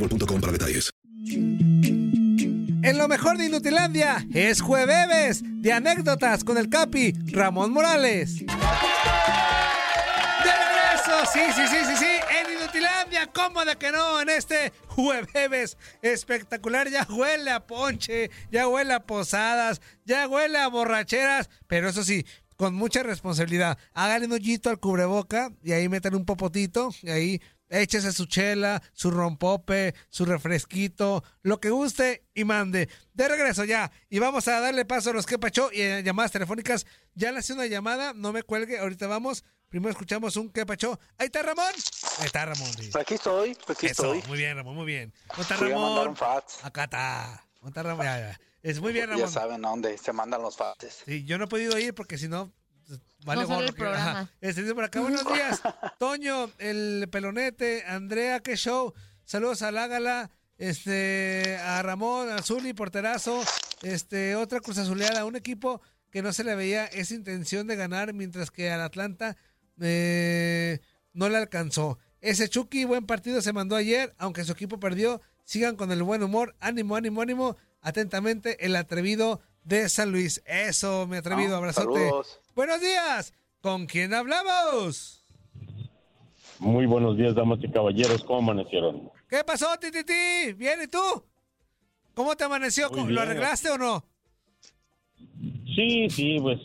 boostmobile.com para detalles. En lo mejor de Inutilandia es jueves de anécdotas con el Capi Ramón Morales. Sí, sí, sí, sí, sí. En Inutilandia, ¿cómo de que no? En este jueves espectacular. Ya huele a ponche, ya huele a posadas, ya huele a borracheras. Pero eso sí, con mucha responsabilidad. Háganle un hoyito al cubreboca y ahí metan un popotito y ahí échese su chela, su rompope, su refresquito, lo que guste y mande. De regreso ya. Y vamos a darle paso a los que pachó y en llamadas telefónicas. Ya le hice una llamada, no me cuelgue, ahorita vamos. Primero escuchamos un que pachó. Ahí está Ramón. Ahí está Ramón. sí. Aquí estoy, aquí Eso, estoy. muy bien, Ramón, muy bien. ¿Dónde está Ramón? Acá está. ¿Dónde está Ramón? Ya, ya. Es muy bien, Ya Ramón. saben a dónde se mandan los faxes. Sí, yo no he podido ir porque si no, vale No gorro el programa. Este dice por acá, buenos días. Toño, el pelonete, Andrea, qué show. Saludos a Lágala, este, a Ramón, a Zuli, porterazo, este, otra cruz azuleada, un equipo que no se le veía esa intención de ganar, mientras que al Atlanta eh, no le alcanzó. Ese Chucky, buen partido se mandó ayer, aunque su equipo perdió. Sigan con el buen humor. Ánimo, ánimo, ánimo. Atentamente, el atrevido de San Luis. Eso, mi atrevido, Ah, abrazote. saludos. Buenos días. ¿Con quién hablamos? Muy buenos días, damas y caballeros. ¿Cómo amanecieron? ¿Qué pasó, Tititi? ¿Bien y tú? ¿Cómo te amaneció? Muy ¿Lo bien. arreglaste o no? Sí, sí, pues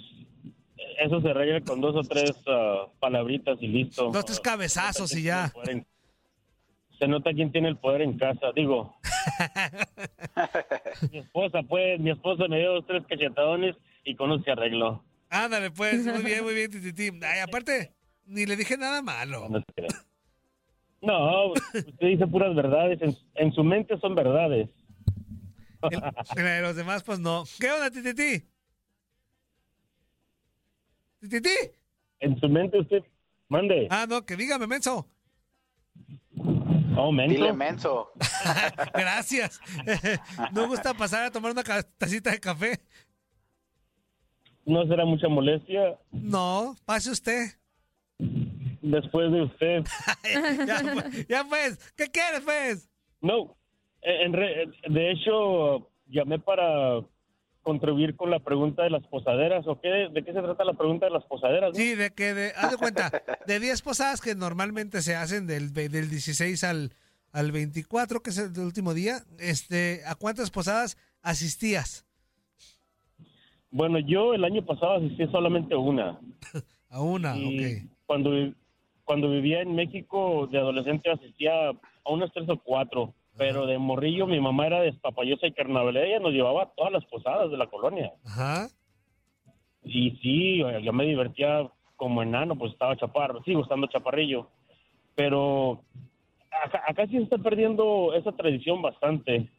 eso se arregla con dos o tres ah, palabritas y listo. Dos, tres cabezazos y ya. En- Se nota quién tiene el poder en casa, digo. mi esposa, pues, mi esposa me dio dos, tres cachetadones y con eso se arregló. Ándale, pues. Muy bien, muy bien, Tititi. Ay, aparte, ni le dije nada malo. No, se crea. No, usted dice puras verdades. En, en su mente son verdades. El- los demás, pues no. ¿Qué onda, Tititi? ¿Tititi? En su mente usted mande. Ah, no, que dígame, menso. Oh, menso. Dile menso. Gracias. ¿No gusta pasar a tomar una tacita de café? ¿No será mucha molestia No, pase usted. después de usted? ya, pues, ya, pues, ¿qué quieres, pues? No, en re- de hecho llamé para contribuir con la pregunta de las posaderas, ¿o qué? ¿De qué se trata la pregunta de las posaderas? no? Sí, de que, de, haz de cuenta, de 10 posadas que normalmente se hacen del, del 16 al, al 24, que es el último día, este, ¿a cuántas posadas asistías? Bueno, yo el año pasado asistí solamente una. A una, Y ok. Cuando, cuando vivía en México de adolescente asistía a unas tres o cuatro, pero de morrillo mi mamá era despapallosa y carnavalera, ella nos llevaba a todas las posadas de la colonia. Ajá. Y sí, yo me divertía como enano, pues estaba chaparro, sigo estando chaparrillo. Pero acá, acá sí se está perdiendo esa tradición bastante.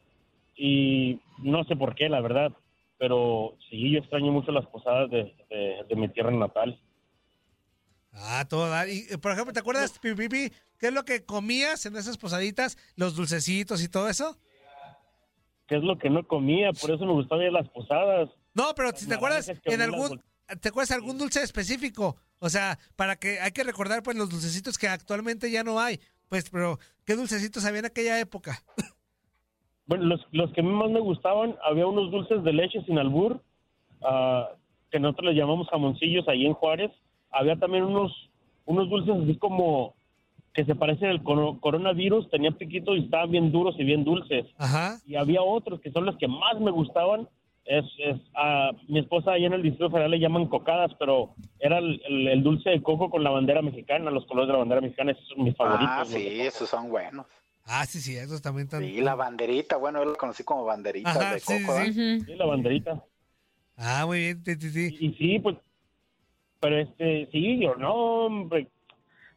Y no sé por qué, la verdad. Pero sí, yo extraño mucho las posadas de, de- de mi tierra natal. Ah, todo. dar. Y, eh, por ejemplo, ¿te acuerdas, Pi, Pi, Pi, qué es lo que comías en esas posaditas? Los dulcecitos y todo eso. ¿Qué es lo que no comía? Por eso me gustaba ir a las posadas. No, pero si te acuerdas, en algún, ¿te acuerdas algún dulce específico? O sea, para que hay que recordar pues los dulcecitos que actualmente ya no hay. Pues, pero ¿qué dulcecitos había en aquella época? Bueno, los, los que a mí más me gustaban, había unos dulces de leche sin albur, ah, que nosotros les llamamos jamoncillos ahí en Juárez. Había también unos, unos dulces así como que se parecen al coro- coronavirus, tenían piquitos y estaban bien duros y bien dulces. Ajá. Y había otros que son los que más me gustaban. Es, es ah, mi esposa allá en el Distrito Federal le llaman cocadas, pero era el, el- el dulce de coco con la bandera mexicana, los colores de la bandera mexicana, esos son mis favoritos. Ah, sí, esos son buenos. Ah, sí, sí, esos también están. Sí, la banderita, bueno, yo la conocí como banderita Ajá, de sí, coco. sí, ¿verdad? Sí, la banderita. Ah, muy bien, sí, sí, sí. Y, y sí, pues, pero este, sí, yo no, hombre.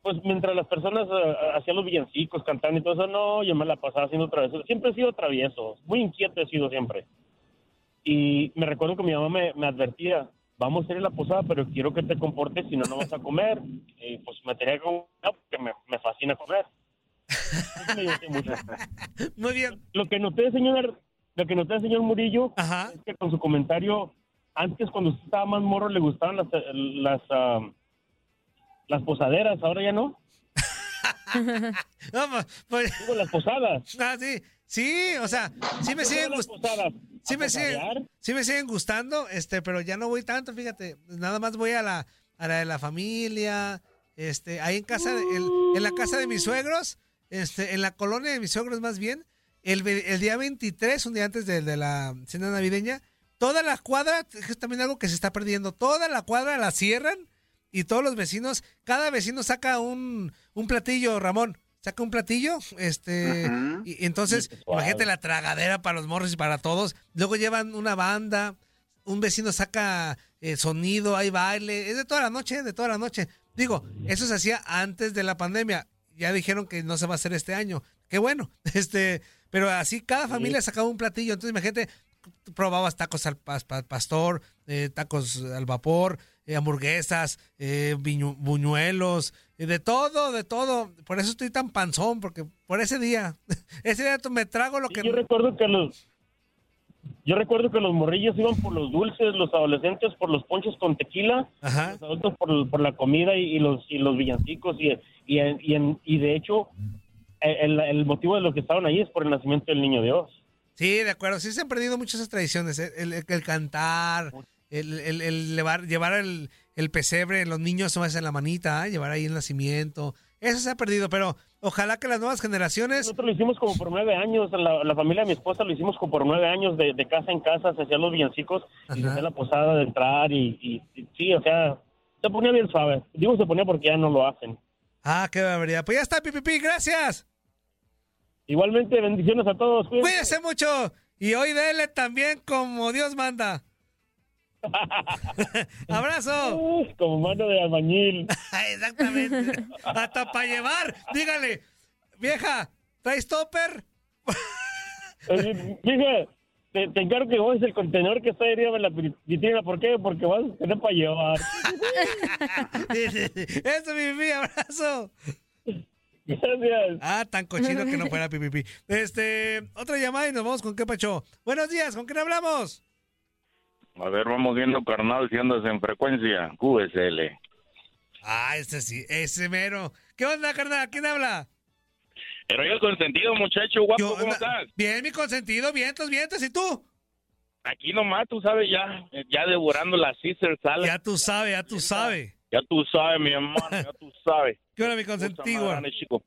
Pues mientras las personas eh, hacían los villancicos, cantando y todo eso, no, yo me la pasaba haciendo travieso. Siempre he sido travieso, muy inquieto he sido siempre. Y me recuerdo que mi mamá me, me advertía, vamos a ir a la posada, pero quiero que te comportes, si no, no vas a comer. Y pues me tenía que comer porque me, me fascina comer. Eso me divertía mucho. Muy bien. Lo que noté, señor, lo que noté, señor Murillo, Ajá. es que con su comentario, antes cuando usted estaba más morro le gustaban las las, ah, las posaderas, ahora ya no. No, pues, pues- Digo, las posadas. ah, sí, sí, o sea, sí me siguen gustando. Sí ¿A me, siguen, sí me siguen gustando, este, pero ya no voy tanto, fíjate. Nada más voy a la, a la de la familia, este, ahí en casa, de- en la casa de mis suegros, este, en la colonia de mis más bien, el, el día 23, un día antes de, de la cena navideña, toda la cuadra, es también algo que se está perdiendo, toda la cuadra la cierran y todos los vecinos, cada vecino saca un, un platillo, Ramón, saca un platillo, este, y, y entonces, suave. imagínate la tragadera para los morros y para todos. Luego llevan una banda, un vecino saca eh, sonido, hay baile, es de toda la noche, de toda la noche. Digo, eso se hacía antes de la pandemia. Ya dijeron que no se va a hacer este año. Qué bueno. Este, pero así cada familia sacaba un platillo. Entonces, imagínate, probabas tacos al pas- pa- pastor, eh, tacos al vapor, eh, hamburguesas, eh, buñuelos, eh, de todo, de todo. Por eso estoy tan panzón, porque por ese día, ese día me trago lo Sí, que... yo recuerdo que los yo recuerdo que los morrillos iban por los dulces, los adolescentes por los ponches con tequila, Ajá. los adultos por, por la comida y, y los y los villancicos y y, en- y, en- y de hecho eh, el, el motivo de lo que estaban ahí es por el nacimiento del niño Dios. Sí, de acuerdo. Sí se han perdido muchas tradiciones. ¿eh? El, el- el cantar, el, el- el llevar, llevar el, el pesebre, los niños más en la manita, ¿eh? llevar ahí el nacimiento. Eso se ha perdido, pero ojalá que las nuevas generaciones... Nosotros lo hicimos como por nueve años, la, la familia de mi esposa lo hicimos como por nueve años, de, de casa en casa, se hacían los villancicos y se hacía la posada de entrar y, y- y sí, o sea, se ponía bien suave. Digo se ponía porque ya no lo hacen. Ah, qué barbaridad. Pues ya está, pipipi, gracias. Igualmente, bendiciones a todos. cuídense. Cuídese mucho. Y hoy dele también como Dios manda. Abrazo. Como mano de albañil. Exactamente. Hasta para llevar. Dígale, vieja, ¿traes topper? Dije, te, te encargo que vos el contenedor que está arriba en la vitrina. ¿Por qué? Porque vas a tener para llevar. Eso, pipipi, abrazo. Gracias. Ah, tan cochino que no fuera pipipi. Este, otra llamada y nos vamos con qué pacho. Buenos días, ¿con quién hablamos? A ver, vamos viendo, carnal, si andas en frecuencia. QSL. Ah, ese sí, ese mero. ¿Qué onda, carnal? ¿Quién habla? Pero yo consentido, muchacho guapo, ¿Qué ¿cómo estás? Bien, mi consentido, vientos, vientos, ¿y tú? Aquí nomás, tú sabes, ya, ya devorando la Caesar salad. Ya tú sabes, ya tú sabes. Ya tú sabes, mi hermano, ya tú sabes. ¿Qué onda, mi consentido? madre, chico.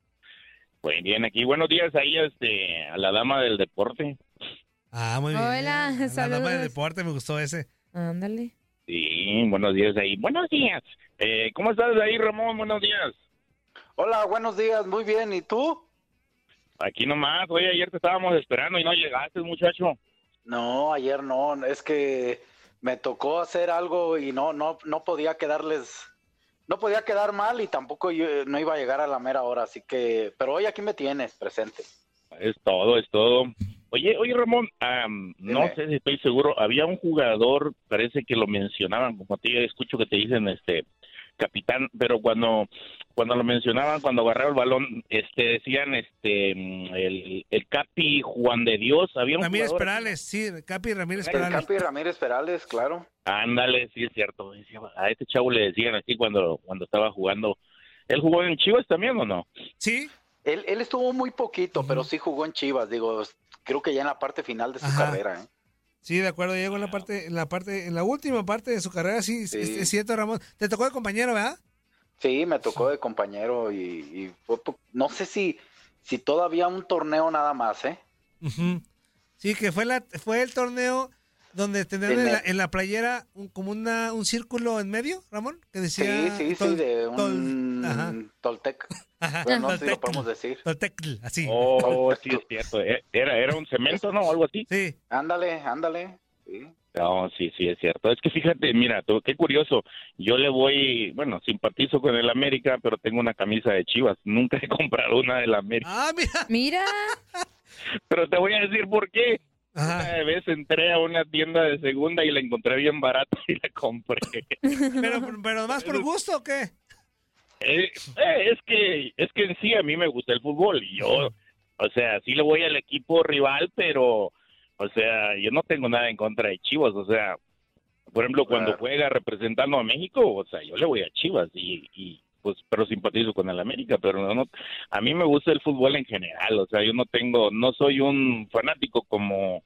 Pues bien, aquí, buenos días ahí, este, a la dama del deporte. Ah, muy bien. Hola, La dama saludos. del deporte, me gustó ese. Ándale. Sí, buenos días ahí. Buenos días. Eh, ¿Cómo estás ahí, Ramón? Buenos días. Hola, buenos días, muy bien, ¿y tú? Aquí nomás, oye, ayer te estábamos esperando y no llegaste, muchacho. No, ayer no, es que me tocó hacer algo y no, no, no podía quedarles, no podía quedar mal y tampoco yo, no iba a llegar a la mera hora, así que, pero hoy aquí me tienes presente. Es todo, es todo. Oye, oye Ramón, am, no sé si estoy seguro, había un jugador, parece que lo mencionaban, como ti escucho que te dicen este capitán, pero cuando cuando lo mencionaban, cuando agarraba el balón, este decían este el, el Capi Juan de Dios, había un Ramírez jugador- Perales, sí, Capi Ramírez El Perales. Capi Ramírez Perales, claro. Ándale, sí es cierto. Decía, A este chavo le decían así cuando cuando estaba jugando. ¿Él jugó en Chivas también o no? Sí, Él, él estuvo muy poquito, pero sí jugó en Chivas, digo, creo que ya en la parte final de su Ajá. carrera, ¿eh? sí, de acuerdo, llegó en la parte, en la parte, en la última parte de su carrera, sí, Sí. Es, es cierto, Ramón. Te tocó de compañero, ¿verdad? Sí, me tocó de compañero y, y no sé si, si todavía un torneo nada más, ¿eh? Sí, que fue la, fue el torneo donde tenían En la, en la playera un- como una, un círculo en medio, Ramón, que decía. Sí, sí, Tol- sí, de Tol- un ajá. Toltec. Ajá. Bueno, no sé si lo podemos decir. Toltecl, así. Oh, sí es cierto. E- Era era un cemento, ¿no? Algo así. Sí. Ándale, ándale. Sí. No, sí, sí, es cierto. Es que fíjate, mira, tú, qué curioso. Yo le voy, bueno, simpatizo con el América, pero tengo una camisa de Chivas. Nunca he comprado una del América. Ah, mira. Mira. Pero te voy a decir por qué. Ajá. Una vez entré a una tienda de segunda y la encontré bien barata y la compré. Pero, pero más por gusto o qué? Eh, eh, es que es que en sí a mí me gusta el fútbol y yo, o sea, sí le voy al equipo rival, pero, o sea, yo no tengo nada en contra de Chivas, o sea, por ejemplo, cuando Claro. juega representando a México, o sea, yo le voy a Chivas y, y pues, pero simpatizo con el América, pero no, no- a mí me gusta el fútbol en general, o sea, yo no tengo, no soy un fanático como,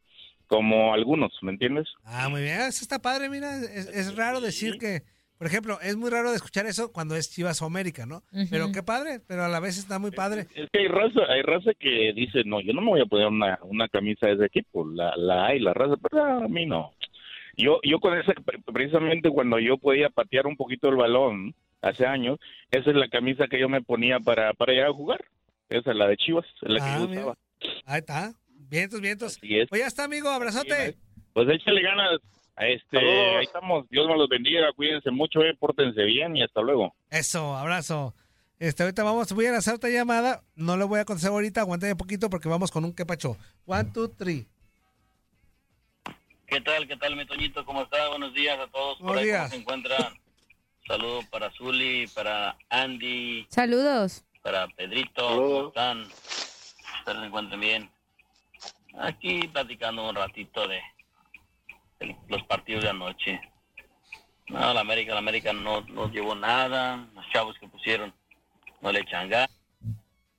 como algunos, ¿me entiendes? Ah, muy bien. Eso está padre, mira. Es, es raro decir que, por ejemplo, es muy raro de escuchar eso cuando es Chivas o América, ¿no? Pero qué padre, pero a la vez está muy padre. Es que hay raza, hay raza que dice, no, yo no me voy a poner una, una camisa de ese equipo, la, la hay, la raza, pero a mí no. Yo, yo con esa, precisamente cuando yo podía patear un poquito el balón hace años, esa es la camisa que yo me ponía para, para ir a jugar. Esa es la de Chivas, es la que Ah, yo mira. usaba. Ahí está. Vientos, vientos. Pues ya está, amigo. Abrazote. Pues échale ganas. Este, Saludos. ahí estamos. Dios me los bendiga. Cuídense mucho, eh, pórtense bien y hasta luego. Eso, abrazo. Este, ahorita vamos, voy a hacer otra llamada. No le voy a contestar ahorita, aguántame un poquito porque vamos con un quepacho. One, two, three. ¿Qué tal? ¿Qué tal, mi Toñito? ¿Cómo está? Buenos días a todos. Buenos ahí, días. ¿Cómo se encuentran? Saludos para Zuli, para Andy, Saludos. para Pedrito. Saludos. ¿Cómo están? Espero se encuentren bien. Aquí platicando un ratito de, los partidos de anoche. No, la América, la América no, no llevó nada. Los chavos que pusieron no le echan ganas.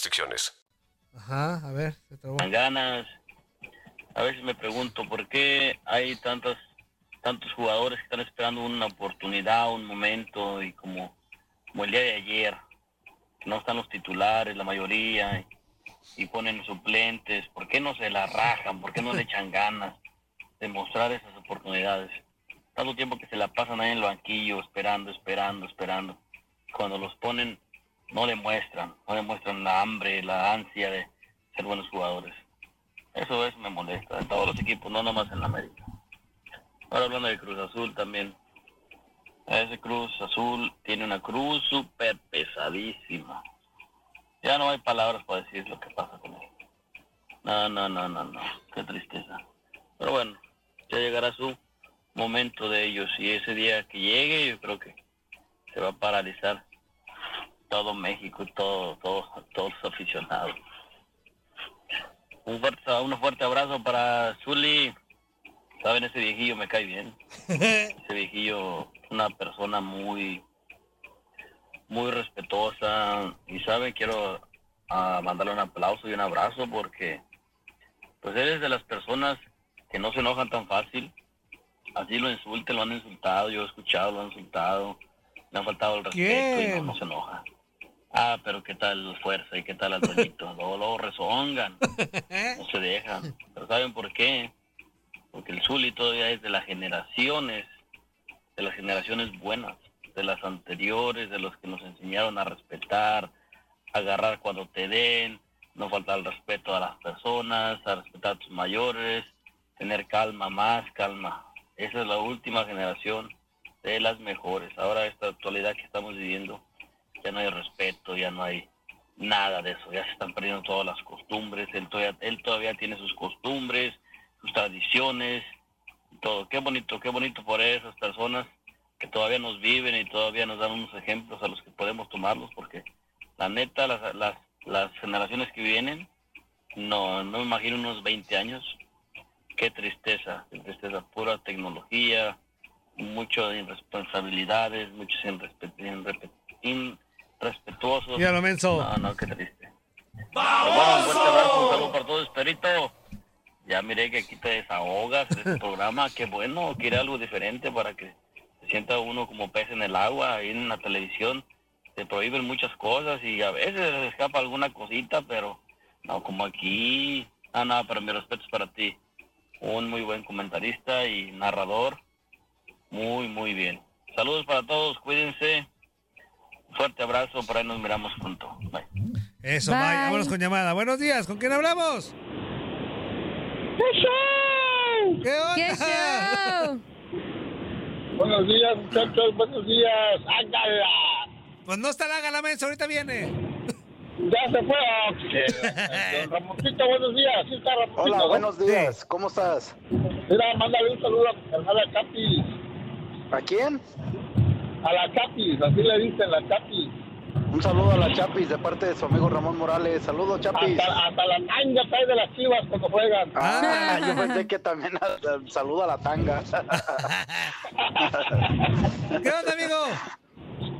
restricciones. Ajá, a ver, se trabó. dan ganas. A veces me pregunto por qué hay tantos tantos jugadores que están esperando una oportunidad, un momento y como, como el día de ayer, que no están los titulares, la mayoría, y, y ponen suplentes, ¿por qué no se la rajan? ¿Por qué no le echan ganas de mostrar esas oportunidades? Tanto tiempo que se la pasan ahí en el banquillo esperando, esperando, esperando. Cuando los ponen no demuestran, no demuestran la hambre, la ansia de ser buenos jugadores. Eso es, me molesta, en todos los equipos, no nomás en la América. Ahora hablando de Cruz Azul también. Ese Cruz Azul tiene una cruz súper pesadísima. Ya no hay palabras para decir lo que pasa con él. No, no, no, no, no. Qué tristeza. Pero bueno, ya llegará su momento de ellos y ese día que llegue yo creo que se va a paralizar todo México y todo, todo, todos los aficionados. Un fuerte, un fuerte abrazo para Zuli. Saben, ese viejillo me cae bien. Ese viejillo, una persona muy, muy respetuosa. Y sabe, quiero ah, mandarle un aplauso y un abrazo porque pues eres de las personas que no se enojan tan fácil. Así lo insulten, lo han insultado, yo he escuchado, lo han insultado, le han faltado el respeto y no, no se enoja. Ah, pero qué tal fuerza y qué tal Antonito. luego, luego rezongan, no se dejan. Pero ¿saben por qué? Porque el Zuli todavía es de las generaciones, de las generaciones buenas, de las anteriores, de los que nos enseñaron a respetar, agarrar cuando te den, no faltar el respeto a las personas, a respetar a tus mayores, tener calma, más calma. Esa es la última generación de las mejores. Ahora esta actualidad que estamos viviendo, ya no hay respeto, ya no hay nada de eso, ya se están perdiendo todas las costumbres, él todavía, él todavía tiene sus costumbres, sus tradiciones, todo. Qué bonito, qué bonito por esas personas que todavía nos viven y todavía nos dan unos ejemplos a los que podemos tomarlos, porque la neta, las, las, las generaciones que vienen, no, no me imagino unos 20 años, qué tristeza, qué tristeza, pura tecnología, mucho de irresponsabilidades, muchos irrespe- irrespetuosos. Ya lo menso. No, no, qué triste. Pero bueno, un fuerte abrazo, un saludo para todos, Esperito. Ya miré que aquí te desahogas de este programa, qué bueno, quiere algo diferente para que se sienta uno como pez en el agua, ahí en la televisión te prohíben muchas cosas y a veces se escapa alguna cosita, pero no, como aquí, ah, no, pero mi respeto es para ti. Un muy buen comentarista y narrador, muy, muy bien. Saludos para todos, cuídense. Fuerte abrazo, por ahí nos miramos pronto. Bye. Eso, Bye. bye. Vámonos con llamada. Buenos días, ¿con quién hablamos? ¿Qué onda? Buenos días, muchachos, buenos días. ¡Ángala! Pues no está la galamensa, ahorita viene. Ya se fue. Ramoncito, buenos días. Sí está Ramoncito. Hola, ¿no? buenos días. ¿Cómo estás? Mira, mándale un saludo a mi hermana Chapis. ¿A quién? A la Chapis, así le dicen, la Chapis. Un saludo a la Chapis de parte de su amigo Ramón Morales. Saludos, Chapis. Hasta, hasta la tanga trae de las chivas cuando juegan. Ah, yo pensé que también saludo a la tanga. ¿Qué onda, amigo?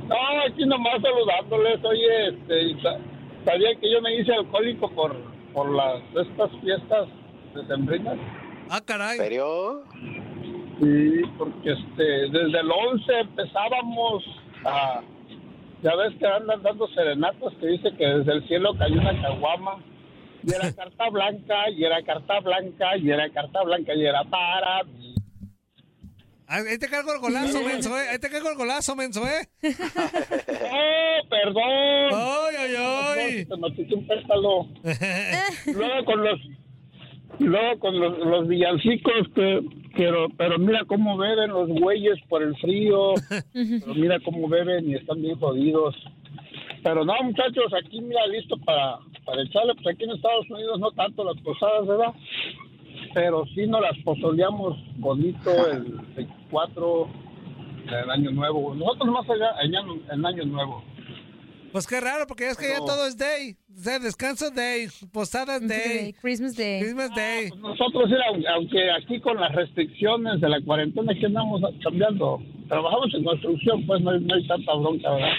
No, aquí nomás saludándoles. Oye, este, sabía que yo me hice alcohólico por, por las estas fiestas decembrinas. Ah, caray. ¿En serio? Sí, porque este, desde el 11 empezábamos a... Ya ves que andan dando serenatas que dice que desde el cielo cayó una caguama. Y era carta blanca, y era carta blanca, y era carta blanca, y era para... Ah, Ahí te cargo el golazo, menso, eh. Ahí te cargo el golazo, menso, eh. ¡Oh, perdón! ¡Ay, ay, ay! Te metiste un pétalo. luego con los... Luego con los, los villancicos que... Pero, pero mira cómo beben los güeyes por el frío. Pero mira cómo beben y están bien jodidos. Pero no, muchachos, aquí mira, listo para, para echarle. Pues aquí en Estados Unidos no tanto las posadas, ¿verdad? Pero sí nos las pozoleamos bonito el 24 del Año Nuevo. Nosotros más allá en año, en año Nuevo. Pues qué raro, porque es que ya todo es day. O sea, descanso day, posadas day. Christmas Day. Christmas day. Nosotros, era, aunque aquí con las restricciones de la cuarentena que andamos cambiando, trabajamos en construcción, pues no hay, no hay tanta bronca, ¿verdad?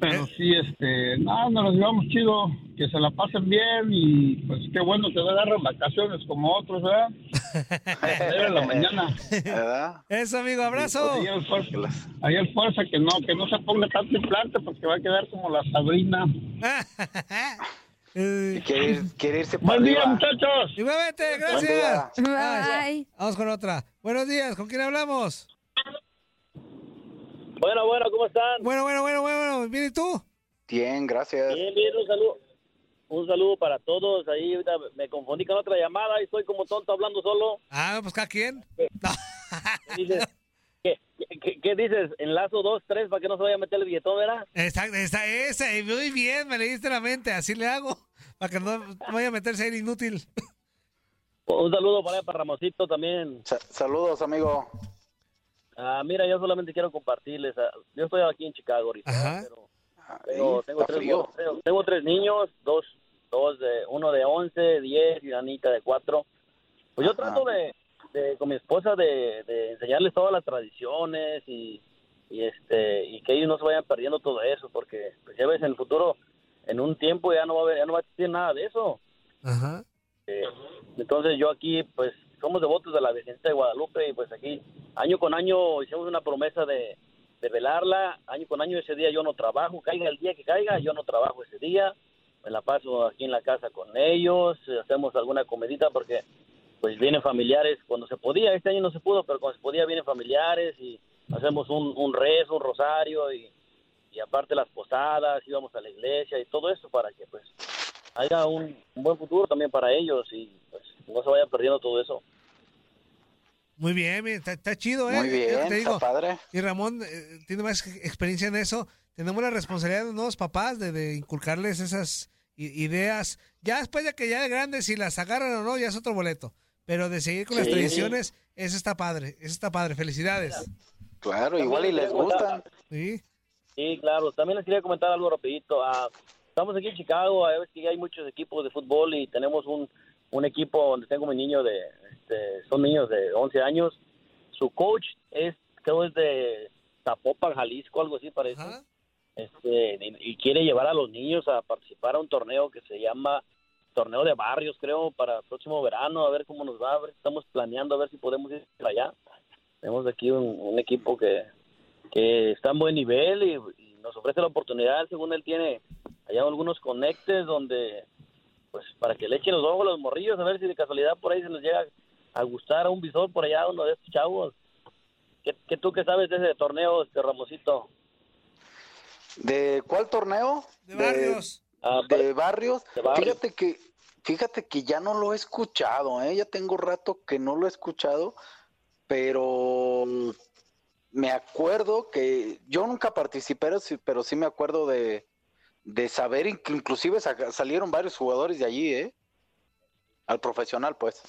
Pero sí, este, no, nos los llevamos chido, que se la pasen bien y pues qué bueno que no agarren vacaciones como otros, ¿verdad? Ayer en la mañana. ¿Verdad? Eso, amigo, abrazo. Ahí el fuerza, ahí el fuerza que no, que no se ponga tanto implante porque va a quedar como la Sabrina. Y quiere, ir- quiere irse para Buen día, muchachos. Igualmente, Buen gracias. Bye. Vamos con otra. Buenos días, ¿con quién hablamos? Bueno, bueno, ¿cómo están? Bueno, bueno, bueno, bueno. ¿Bien y tú? Bien, gracias. Bien, bien, un saludo. Un saludo para todos. Ahí ahorita me confundí con otra llamada y estoy como tonto hablando solo. Ah, pues cada quien. ¿Qué dices? ¿Qué, qué- qué dices? Enlazo dos, tres para que no se vaya a meter el billetón, ¿verdad? Exacto, esa, esa. Muy bien, me leíste la mente. Así le hago. Para que no vaya a meterse ahí inútil. Un saludo para, para Ramosito también. saludos, amigo. Ah, mira, yo solamente quiero compartirles. ah, yo estoy aquí en Chicago ahorita, pero, pero tengo, está tres, tengo, tengo tres niños, dos, dos de, uno de 11, 10 y una niña de 4. Pues yo trato de, de- con mi esposa de, de enseñarles todas las tradiciones y, y este y que ellos no se vayan perdiendo todo eso porque pues, ya ves en el futuro en un tiempo ya no va a haber, ya no va a existir nada de eso Ajá. Eh, entonces yo aquí pues somos devotos de la Virgencita de Guadalupe y pues aquí año con año hicimos una promesa de, de velarla. Año con año ese día yo no trabajo. Caiga el día que caiga yo no trabajo ese día. Me la paso aquí en la casa con ellos hacemos alguna comidita porque pues vienen familiares. Cuando se podía, este año no se pudo, pero cuando se podía vienen familiares y hacemos un, un rezo, un rosario y, y aparte las posadas, íbamos a la iglesia y todo eso para que pues haya un, un buen futuro también para ellos y pues no se vaya perdiendo todo eso. Muy bien, está, está chido, ¿eh? Muy bien, te está padre. Y Ramón eh, tiene más experiencia en eso. Tenemos la responsabilidad de los nuevos papás de, de inculcarles esas ideas. Ya después de que ya de grandes, si las agarran o no, ya es otro boleto. Pero de seguir con las tradiciones, eso está padre, eso está padre. Felicidades. Claro, igual y les gustan. Sí. Sí, claro. También les quería comentar algo rapidito. Ah, estamos aquí en Chicago, a ver que hay muchos equipos de fútbol y tenemos un, un equipo donde tengo mi niño de, este, son niños de 11 años. Su coach es, creo es de Zapopan, Jalisco, algo así parece. Este, y, y quiere llevar a los niños a participar a un torneo que se llama Torneo de Barrios, creo, para el próximo verano, a ver cómo nos va, a ver, estamos planeando a ver si podemos ir para allá. Tenemos aquí un, un equipo que, que está en buen nivel y, y nos ofrece la oportunidad, según él tiene allá algunos conectes donde, pues, para que le echen los ojos a los morrillos, a ver si de casualidad por ahí se nos llega a gustar a un visor por allá, uno de estos chavos. ¿Qué, qué tú qué sabes de ese torneo, este Ramosito? ¿De cuál torneo? De barrios. de barrios. De barrios. Fíjate que, fíjate que ya no lo he escuchado, ¿eh? Ya tengo rato que no lo he escuchado, pero me acuerdo que yo nunca participé, pero sí, pero sí me acuerdo de, de saber que inclusive sa- salieron varios jugadores de allí, ¿eh? Al profesional, pues.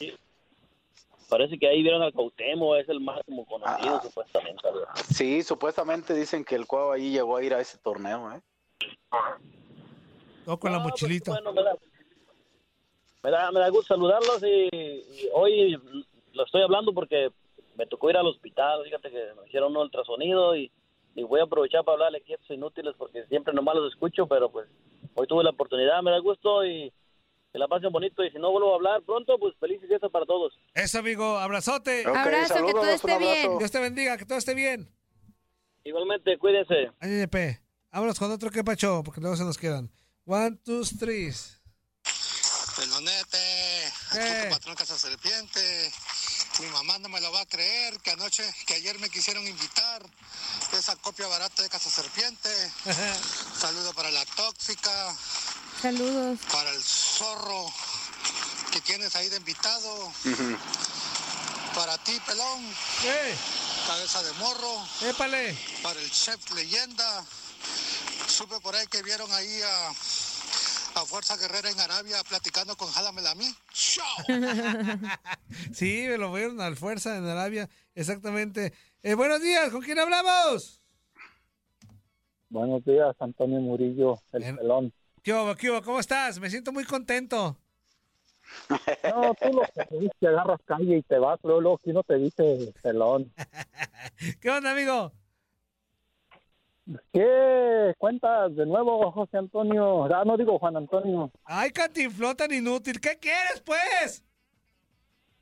Parece que ahí vieron al Cautemo, es el máximo conocido supuestamente. ¿verdad? Sí, supuestamente dicen que el Cuau ahí llegó a ir a ese torneo, ¿eh? Todo con la mochilita. Bueno, me da, me da, me da gusto saludarlos y, y hoy lo estoy hablando porque me tocó ir al hospital, fíjate que me hicieron un ultrasonido y, y voy a aprovechar para hablarle aquí a estos inútiles porque siempre nomás los escucho, pero pues hoy tuve la oportunidad, me da gusto y que la pasen bonito y si no vuelvo a hablar pronto, pues felices fiestas para todos. Eso, amigo, abrazote. Abrazo, que saludos, todo esté bien. Dios te bendiga, que todo esté bien. Igualmente, cuídense. Ay. Vámonos con otro que pacho, porque luego se nos quedan. One, two, three. Pelonete, aquí tu patrón Casa Serpiente. Mi mamá no me lo va a creer que anoche, que ayer me quisieron invitar esa copia barata de Casa Serpiente. Saludo para la tóxica, Saludos. para el zorro que tienes ahí de invitado, para ti, pelón. Cabeza de morro. Épale. Para el chef leyenda. Supe por ahí que vieron ahí a, a Fuerza Guerrera en Arabia platicando con Jada Melami. sí, me lo vieron al fuerza en Arabia, exactamente. Eh, buenos días, ¿con quién hablamos? Buenos días, Antonio Murillo, el pelón. ¿Qué hubo, qué hubo? ¿Cómo estás? Me siento muy contento. No, tú lo que dices, que agarras calle y te vas, luego, luego aquí no te dice pelón. ¿Qué onda, amigo? ¿Qué cuentas de nuevo, José Antonio? Ah, no digo Juan Antonio. Ay, cantinflón tan inútil. ¿Qué quieres, pues?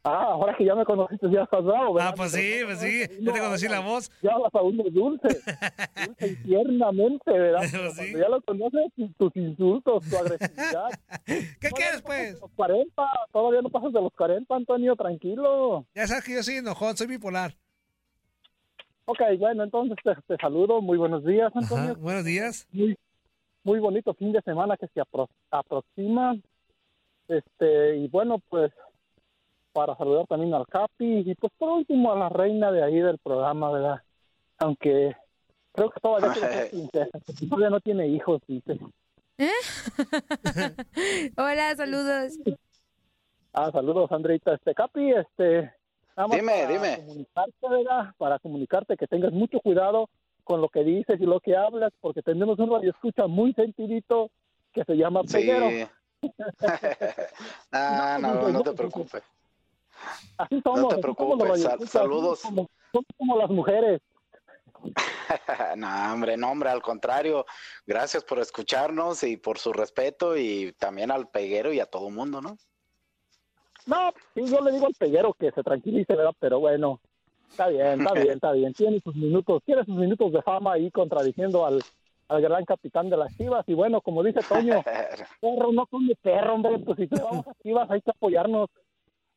Ah, ahora que ya me conociste, ya estás bravo, ¿verdad? Ah, pues sí, pues sí. Yo te conocí la voz. Ya hablas aún de dulce, dulce y tiernamente, ¿verdad? Pues Cuando ya lo conoces, tus insultos, tu agresividad. ¿Qué quieres, pues? Los 40, todavía no pasas de los 40, Antonio, tranquilo. Ya sabes que yo soy enojón, soy bipolar. Ok, bueno, entonces te, te saludo. Muy buenos días, Antonio. Ajá, buenos días. Muy, muy bonito fin de semana que se apro- aproxima. Este, y bueno, pues para saludar también al Capi y pues por último a la reina de ahí del programa, ¿verdad? Aunque creo que todavía, no tiene hijos, dice. Hola, saludos. Ah, saludos, Andreita. Este, Capi, este... más Dime, para dime. Comunicarte, ¿verdad? Para comunicarte que tengas mucho cuidado con lo que dices y lo que hablas, porque tenemos un radio escucha muy sentidito que se llama Sí. Peguero. Ah, no, no te preocupes. Así somos. No te preocupes. Sal- saludos. Somos como, somos como las mujeres. no, hombre, no, hombre, al contrario. Gracias por escucharnos y por su respeto y también al peguero y a todo mundo, ¿no? No, sí, yo le digo al peguero que se tranquilice, ¿verdad? Pero bueno, está bien, está bien, está bien. Tiene sus minutos, tiene sus minutos de fama ahí contradiciendo al, al gran capitán de las Chivas. Y bueno, como dice Toño, perro no come perro, hombre. Pues si te vamos a Chivas hay que apoyarnos.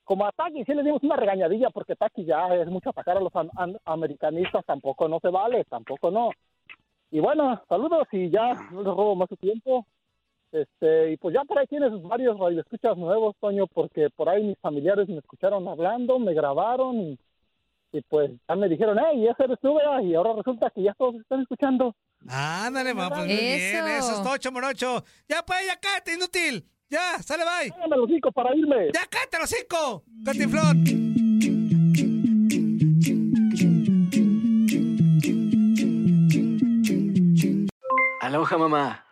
Como a Taki sí le dimos una regañadilla porque Taki ya es mucho atacar a los an- an- americanistas. Tampoco no se vale, tampoco no. Y bueno, saludos y ya no les robo más su tiempo. Este, y pues ya por ahí tienes varios radioescuchas nuevos, Toño, porque por ahí mis familiares me escucharon hablando, me grabaron y, y pues ya me dijeron, hey, ese eres tú, ¿verdad?". Y ahora resulta que ya todos están escuchando. Ándale, va, pues muy bien. Eso es tocho, morocho. Ya, pues, ya cállate, inútil. Ya, sale, bye. Cállame los cinco para irme. Ya, cállate los cinco. Cantinflón. Aloha mamá.